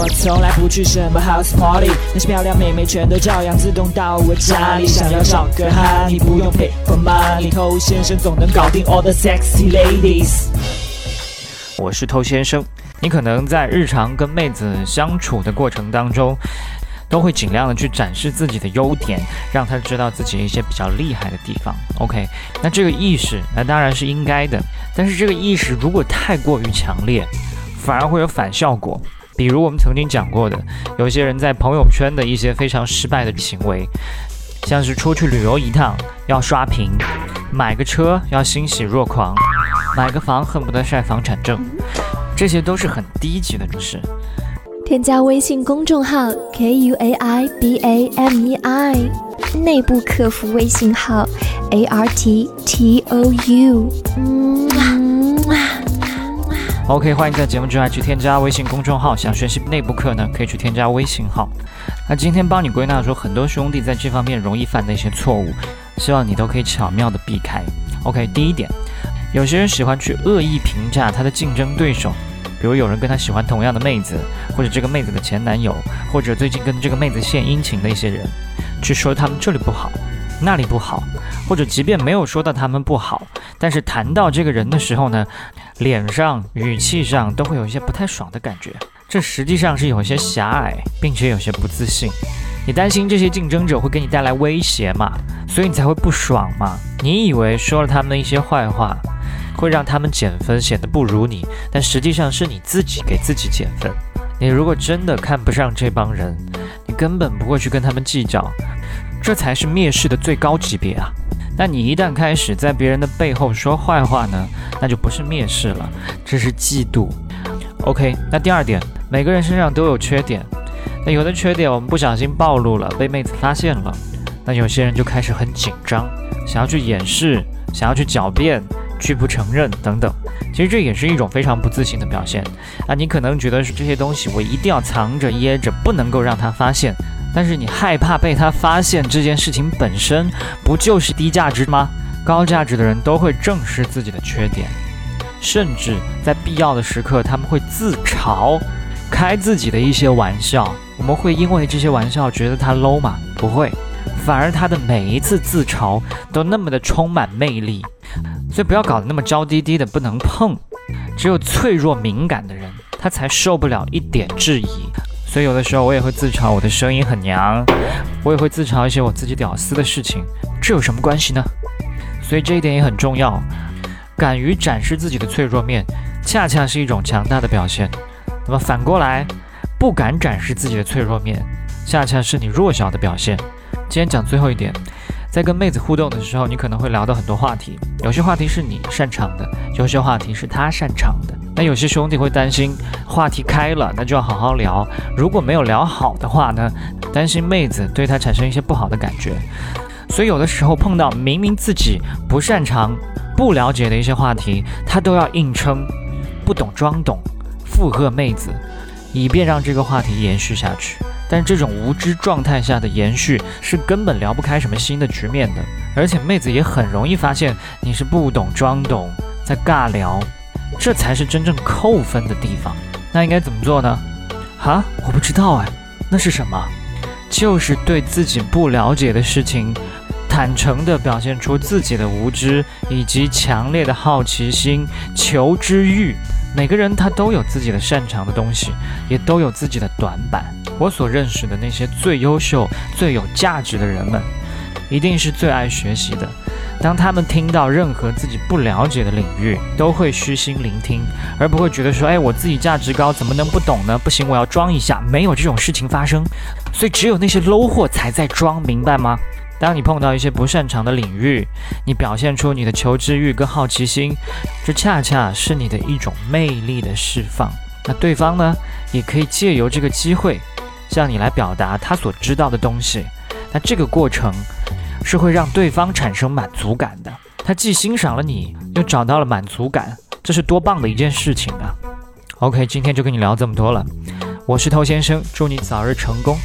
我从来不去什么 house party，那些漂亮妹妹全都照样自动到我家里。想要找个哈，你不用 pay for money，偷先生总能搞定 all the sexy ladies。我是偷先生，你可能在日常跟妹子相处的过程当中。都会尽量的去展示自己的优点，让他知道自己一些比较厉害的地方。OK，那这个意识那当然是应该的，但是这个意识如果太过于强烈，反而会有反效果。比如我们曾经讲过的，有些人在朋友圈的一些非常失败的行为，像是出去旅游一趟要刷屏，买个车要欣喜若狂，买个房恨不得晒房产证，这些都是很低级的事。添加微信公众号 k u a i b a m e i，内部客服微信号 a r t t o u 嗯。OK，欢迎在节目之外去添加微信公众号。想学习内部课呢，可以去添加微信号。那今天帮你归纳出很多兄弟在这方面容易犯的一些错误，希望你都可以巧妙的避开。OK，第一点，有些人喜欢去恶意评价他的竞争对手。比如有人跟他喜欢同样的妹子，或者这个妹子的前男友，或者最近跟这个妹子献殷勤的一些人，去说他们这里不好，那里不好，或者即便没有说到他们不好，但是谈到这个人的时候呢，脸上、语气上都会有一些不太爽的感觉。这实际上是有些狭隘，并且有些不自信。你担心这些竞争者会给你带来威胁嘛？所以你才会不爽嘛？你以为说了他们的一些坏话？会让他们减分，显得不如你，但实际上是你自己给自己减分。你如果真的看不上这帮人，你根本不会去跟他们计较，这才是蔑视的最高级别啊！但你一旦开始在别人的背后说坏话呢，那就不是蔑视了，这是嫉妒。OK，那第二点，每个人身上都有缺点，那有的缺点我们不小心暴露了，被妹子发现了，那有些人就开始很紧张，想要去掩饰，想要去狡辩。拒不承认等等，其实这也是一种非常不自信的表现啊！你可能觉得是这些东西我一定要藏着掖着，不能够让他发现，但是你害怕被他发现这件事情本身不就是低价值吗？高价值的人都会正视自己的缺点，甚至在必要的时刻他们会自嘲，开自己的一些玩笑。我们会因为这些玩笑觉得他 low 吗？不会，反而他的每一次自嘲都那么的充满魅力。所以不要搞得那么娇滴滴的，不能碰。只有脆弱敏感的人，他才受不了一点质疑。所以有的时候我也会自嘲我的声音很娘，我也会自嘲一些我自己屌丝的事情。这有什么关系呢？所以这一点也很重要。敢于展示自己的脆弱面，恰恰是一种强大的表现。那么反过来，不敢展示自己的脆弱面，恰恰是你弱小的表现。今天讲最后一点。在跟妹子互动的时候，你可能会聊到很多话题，有些话题是你擅长的，有些话题是他擅长的。那有些兄弟会担心话题开了，那就要好好聊。如果没有聊好的话呢，担心妹子对他产生一些不好的感觉。所以有的时候碰到明明自己不擅长、不了解的一些话题，他都要硬撑，不懂装懂，附和妹子，以便让这个话题延续下去。但这种无知状态下的延续是根本聊不开什么新的局面的，而且妹子也很容易发现你是不懂装懂，在尬聊，这才是真正扣分的地方。那应该怎么做呢？哈，我不知道哎，那是什么？就是对自己不了解的事情，坦诚地表现出自己的无知以及强烈的好奇心、求知欲。每个人他都有自己的擅长的东西，也都有自己的短板。我所认识的那些最优秀、最有价值的人们，一定是最爱学习的。当他们听到任何自己不了解的领域，都会虚心聆听，而不会觉得说：“哎，我自己价值高，怎么能不懂呢？不行，我要装一下。”没有这种事情发生。所以，只有那些 low 货才在装，明白吗？当你碰到一些不擅长的领域，你表现出你的求知欲跟好奇心，这恰恰是你的一种魅力的释放。那对方呢，也可以借由这个机会。向你来表达他所知道的东西，那这个过程是会让对方产生满足感的。他既欣赏了你，又找到了满足感，这是多棒的一件事情啊！OK，今天就跟你聊这么多了，我是头先生，祝你早日成功。